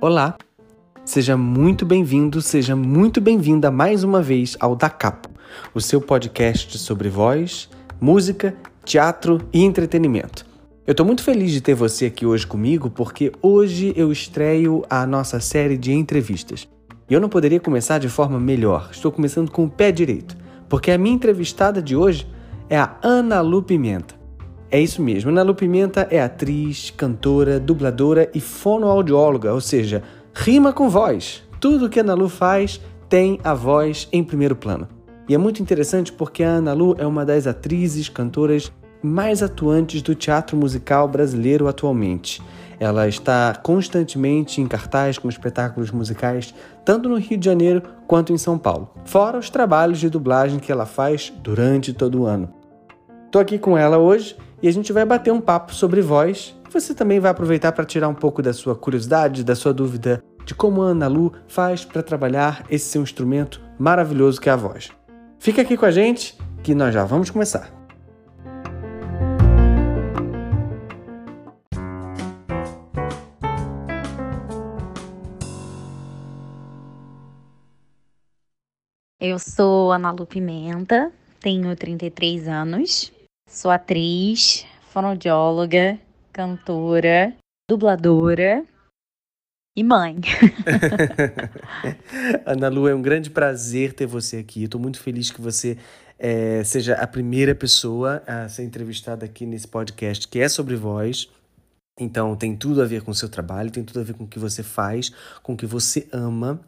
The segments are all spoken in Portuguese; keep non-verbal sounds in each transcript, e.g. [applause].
Olá, seja muito bem-vindo, seja muito bem-vinda mais uma vez ao Da Capo, o seu podcast sobre voz, música, teatro e entretenimento. Eu estou muito feliz de ter você aqui hoje comigo porque hoje eu estreio a nossa série de entrevistas. E eu não poderia começar de forma melhor. Estou começando com o pé direito, porque a minha entrevistada de hoje é a Ana Lu Pimenta. É isso mesmo, Ana Lu Pimenta é atriz, cantora, dubladora e fonoaudióloga, ou seja, rima com voz. Tudo que a Ana Lu faz tem a voz em primeiro plano. E é muito interessante porque a Ana Lu é uma das atrizes, cantoras mais atuantes do teatro musical brasileiro atualmente. Ela está constantemente em cartaz com espetáculos musicais, tanto no Rio de Janeiro quanto em São Paulo, fora os trabalhos de dublagem que ela faz durante todo o ano. Estou aqui com ela hoje e a gente vai bater um papo sobre voz. Você também vai aproveitar para tirar um pouco da sua curiosidade, da sua dúvida de como a Ana Lu faz para trabalhar esse seu instrumento maravilhoso que é a voz. Fica aqui com a gente que nós já vamos começar. Eu sou Ana Lu Pimenta, tenho 33 anos, sou atriz, fonoaudióloga, cantora, dubladora e mãe. [laughs] Ana Lu, é um grande prazer ter você aqui. Estou muito feliz que você é, seja a primeira pessoa a ser entrevistada aqui nesse podcast que é sobre voz. Então, tem tudo a ver com o seu trabalho, tem tudo a ver com o que você faz, com o que você ama.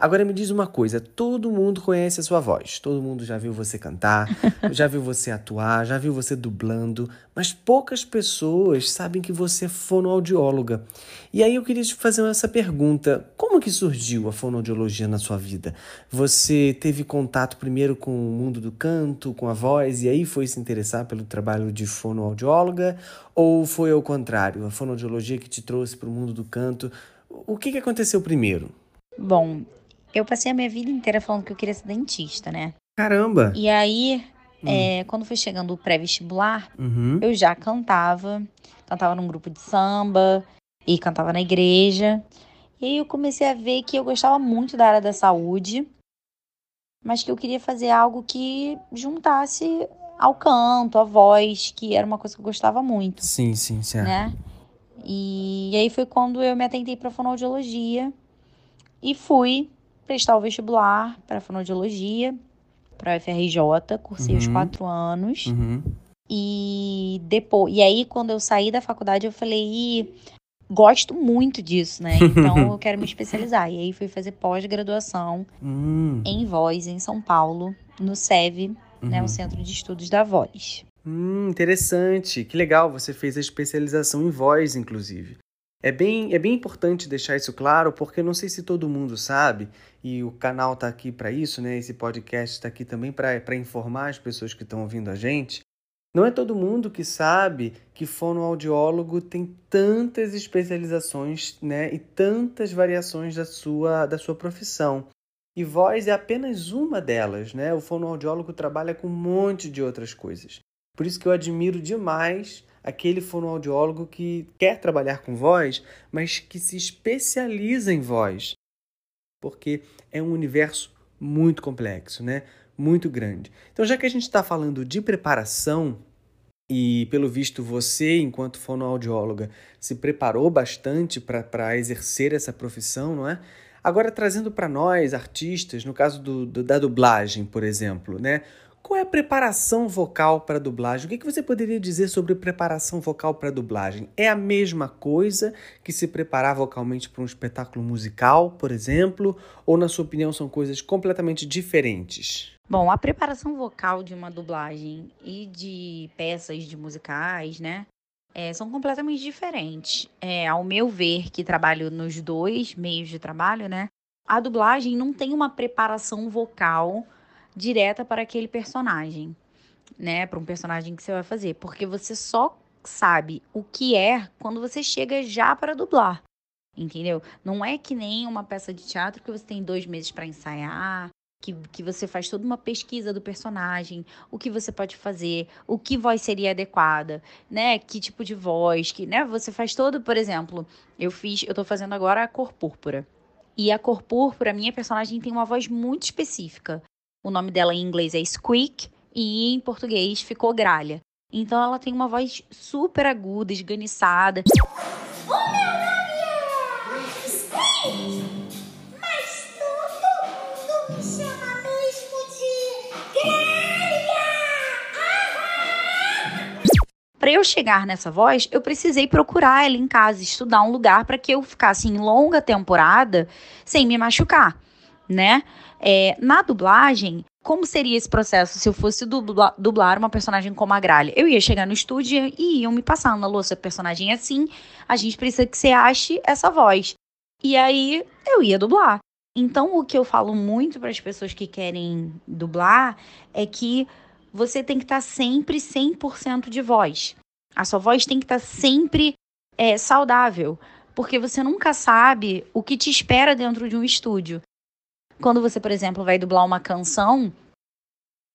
Agora me diz uma coisa: todo mundo conhece a sua voz, todo mundo já viu você cantar, [laughs] já viu você atuar, já viu você dublando, mas poucas pessoas sabem que você é fonoaudióloga. E aí eu queria te fazer essa pergunta: como que surgiu a fonoaudiologia na sua vida? Você teve contato primeiro com o mundo do canto, com a voz, e aí foi se interessar pelo trabalho de fonoaudióloga? Ou foi ao contrário, a fonoaudiologia que te trouxe para o mundo do canto? O que, que aconteceu primeiro? Bom, eu passei a minha vida inteira falando que eu queria ser dentista, né? Caramba! E aí, hum. é, quando foi chegando o pré-vestibular, uhum. eu já cantava. Cantava num grupo de samba e cantava na igreja. E aí eu comecei a ver que eu gostava muito da área da saúde, mas que eu queria fazer algo que juntasse ao canto, à voz, que era uma coisa que eu gostava muito. Sim, sim, certo. Né? E, e aí foi quando eu me atentei para fonoaudiologia e fui prestar o vestibular para fonoaudiologia, para a UFRJ, cursei uhum. os quatro anos. Uhum. E depois, e aí quando eu saí da faculdade, eu falei, gosto muito disso, né? Então [laughs] eu quero me especializar. E aí fui fazer pós-graduação uhum. em voz em São Paulo, no SEV, né, o uhum. Centro de Estudos da Voz. Hum, interessante. Que legal, você fez a especialização em voz, inclusive. É bem, é bem importante deixar isso claro, porque não sei se todo mundo sabe, e o canal está aqui para isso, né? Esse podcast está aqui também para informar as pessoas que estão ouvindo a gente. Não é todo mundo que sabe que fonoaudiólogo tem tantas especializações né, e tantas variações da sua, da sua profissão. E voz é apenas uma delas, né? O fonoaudiólogo trabalha com um monte de outras coisas. Por isso que eu admiro demais aquele fonoaudiólogo que quer trabalhar com voz, mas que se especializa em voz, porque é um universo muito complexo, né? Muito grande. Então, já que a gente está falando de preparação, e pelo visto você, enquanto fonoaudióloga, se preparou bastante para exercer essa profissão, não é? Agora, trazendo para nós, artistas, no caso do, do, da dublagem, por exemplo, né? Qual é a preparação vocal para dublagem? O que, você poderia dizer sobre preparação vocal para dublagem? É a mesma coisa que se preparar vocalmente para um espetáculo musical, por exemplo? Ou, na sua opinião, são coisas completamente diferentes? Bom, a preparação vocal de uma dublagem e de peças de musicais, né? É, são completamente diferentes. É, ao meu ver, que trabalho nos dois meios de trabalho, né? A dublagem não tem uma preparação vocal direta para aquele personagem, né? Para um personagem que você vai fazer, porque você só sabe o que é quando você chega já para dublar, entendeu? Não é que nem uma peça de teatro que você tem dois meses para ensaiar, que, que você faz toda uma pesquisa do personagem, o que você pode fazer, o que voz seria adequada, né? Que tipo de voz, que, né? Você faz todo, por exemplo, eu fiz, eu tô fazendo agora a cor púrpura. E a cor púrpura, minha personagem tem uma voz muito específica. O nome dela em inglês é Squeak e em português ficou Gralha. Então ela tem uma voz super aguda, esganiçada. O meu nome é Squeak! Para eu chegar nessa voz, eu precisei procurar ela em casa, estudar um lugar para que eu ficasse em longa temporada sem me machucar, né? É, na dublagem, como seria esse processo se eu fosse dubla, dublar uma personagem como a Gralha? Eu ia chegar no estúdio e iam me passar na louça personagem é assim, a gente precisa que você ache essa voz. E aí eu ia dublar. Então, o que eu falo muito para as pessoas que querem dublar é que você tem que estar tá sempre 100% de voz. A sua voz tem que estar tá sempre é, saudável, porque você nunca sabe o que te espera dentro de um estúdio. Quando você, por exemplo, vai dublar uma canção,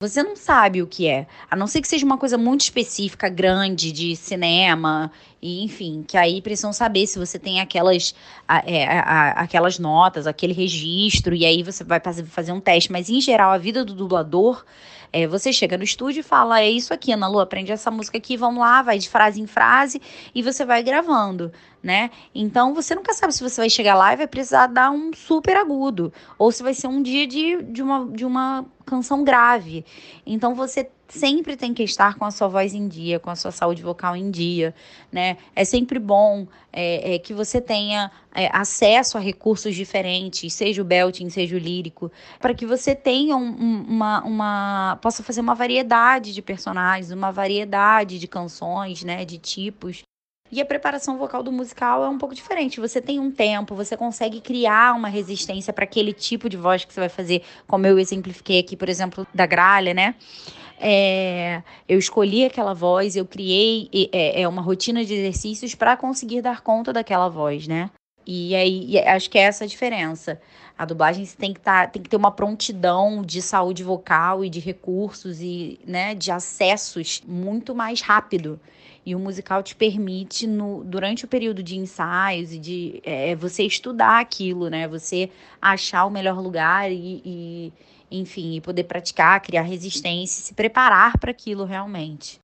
você não sabe o que é. A não ser que seja uma coisa muito específica, grande, de cinema, e enfim, que aí precisam saber se você tem aquelas, é, aquelas notas, aquele registro, e aí você vai fazer, um teste. Mas, em geral, a vida do dublador é, você chega no estúdio e fala: é isso aqui, Ana Lu, aprende essa música aqui, vamos lá, vai de frase em frase e você vai gravando, né? Então você nunca sabe se você vai chegar lá e vai precisar dar um super agudo, ou se vai ser um dia de, de, uma, de uma canção grave. Então você sempre tem que estar com a sua voz em dia, com a sua saúde vocal em dia, né? É sempre bom é, é que você tenha é, acesso a recursos diferentes, seja o belting, seja o lírico, para que você tenha um, uma, uma, possa fazer uma variedade de personagens, uma variedade de canções, né, de tipos. E a preparação vocal do musical é um pouco diferente. Você tem um tempo, você consegue criar uma resistência para aquele tipo de voz que você vai fazer, como eu exemplifiquei aqui, por exemplo, da gralha, né? É, eu escolhi aquela voz, eu criei é, é uma rotina de exercícios para conseguir dar conta daquela voz, né? E aí acho que é essa a diferença. A dublagem tem que, tá, tem que ter uma prontidão de saúde vocal e de recursos e né, de acessos muito mais rápido. E o musical te permite, no, durante o período de ensaios e de é, você estudar aquilo, né? Você achar o melhor lugar e, e enfim, e poder praticar, criar resistência, se preparar para aquilo realmente.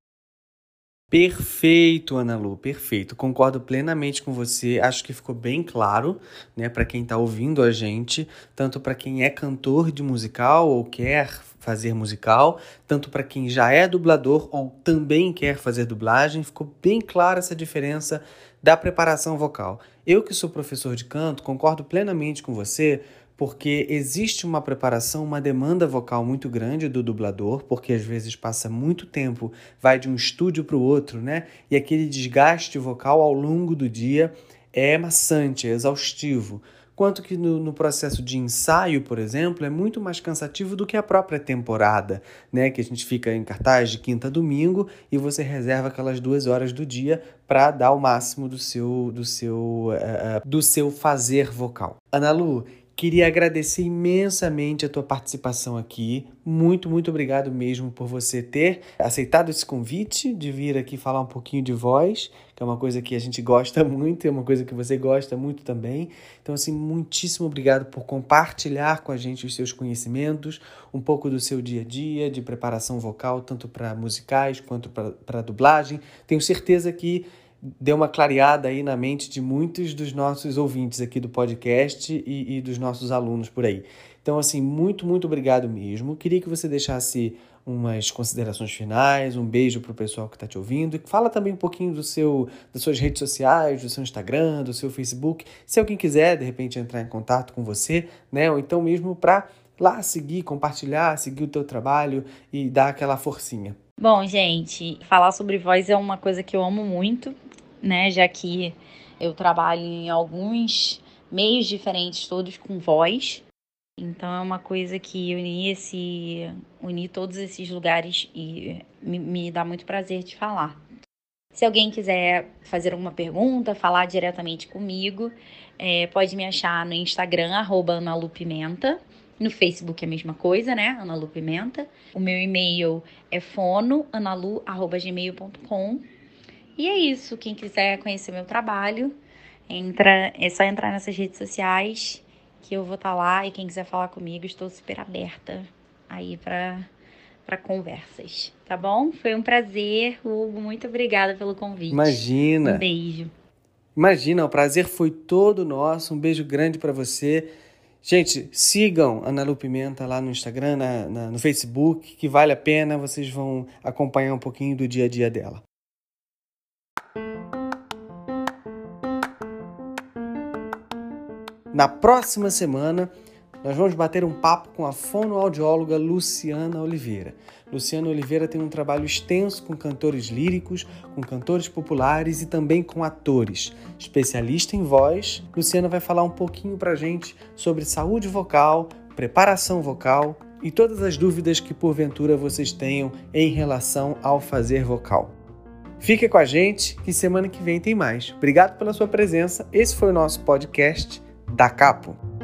Perfeito, Ana Lu, perfeito. Concordo plenamente com você. Acho que ficou bem claro, né, para quem está ouvindo a gente, tanto para quem é cantor de musical ou quer fazer musical, tanto para quem já é dublador ou também quer fazer dublagem, ficou bem clara essa diferença da preparação vocal. Eu que sou professor de canto, concordo plenamente com você porque existe uma preparação, uma demanda vocal muito grande do dublador, porque às vezes passa muito tempo, vai de um estúdio para o outro, né? E aquele desgaste vocal ao longo do dia é maçante, é exaustivo. Quanto que no, no, processo de ensaio, por exemplo, é muito mais cansativo do que a própria temporada, né? Que a gente fica em cartaz de quinta a domingo e você reserva aquelas duas horas do dia para dar o máximo do seu, do seu, uh, do seu fazer vocal. Ana Lu, Queria agradecer imensamente a tua participação aqui. Muito, muito obrigado mesmo por você ter aceitado esse convite de vir aqui falar um pouquinho de voz, que é uma coisa que a gente gosta [laughs] muito, é uma coisa que você gosta muito também. Então, assim, muitíssimo obrigado por compartilhar com a gente os seus conhecimentos, um pouco do seu dia a dia de preparação vocal, tanto para musicais quanto para dublagem. Tenho certeza que deu uma clareada aí na mente de muitos dos nossos ouvintes aqui do podcast e, e dos nossos alunos por aí. Então, assim, muito, muito obrigado mesmo. Queria que você deixasse umas considerações finais, um beijo para o pessoal que está te ouvindo. E fala também um pouquinho do seu, das suas redes sociais, do seu Instagram, do seu Facebook. Se alguém quiser, de repente, entrar em contato com você, né? Ou então mesmo para lá seguir, compartilhar, seguir o teu trabalho e dar aquela forcinha. Bom, gente, falar sobre voz é uma coisa que eu amo muito né? Já que eu trabalho em alguns meios diferentes, todos com voz. Então é uma coisa que unir esse, unir todos esses lugares e me, me dá muito prazer de falar. Se alguém quiser fazer alguma pergunta, falar diretamente comigo, é, pode me achar no Instagram, arroba Analupimenta, No Facebook é a mesma coisa, né? Ana Lu Pimenta. O meu e-mail é fonoanalu@gmail.com. E é isso. Quem quiser conhecer meu trabalho, entra, é só entrar nessas redes sociais que eu vou estar tá lá e quem quiser falar comigo, estou super aberta aí para para conversas, tá bom? Foi um prazer, Hugo. Muito obrigada pelo convite. Imagina. Um beijo. Imagina, o prazer foi todo nosso. Um beijo grande para você. Gente, sigam Ana Lu Pimenta lá no Instagram, na, na, no Facebook, que vale a pena, vocês vão acompanhar um pouquinho do dia a dia dela. Na próxima semana, nós vamos bater um papo com a fonoaudióloga Luciana Oliveira. Luciana Oliveira tem um trabalho extenso com cantores líricos, com cantores populares e também com atores. Especialista em voz, Luciana vai falar um pouquinho pra gente sobre saúde vocal, preparação vocal e todas as dúvidas que porventura vocês tenham em relação ao fazer vocal. Fique com a gente que semana que vem tem mais. Obrigado pela sua presença. Esse foi o nosso podcast da Capo.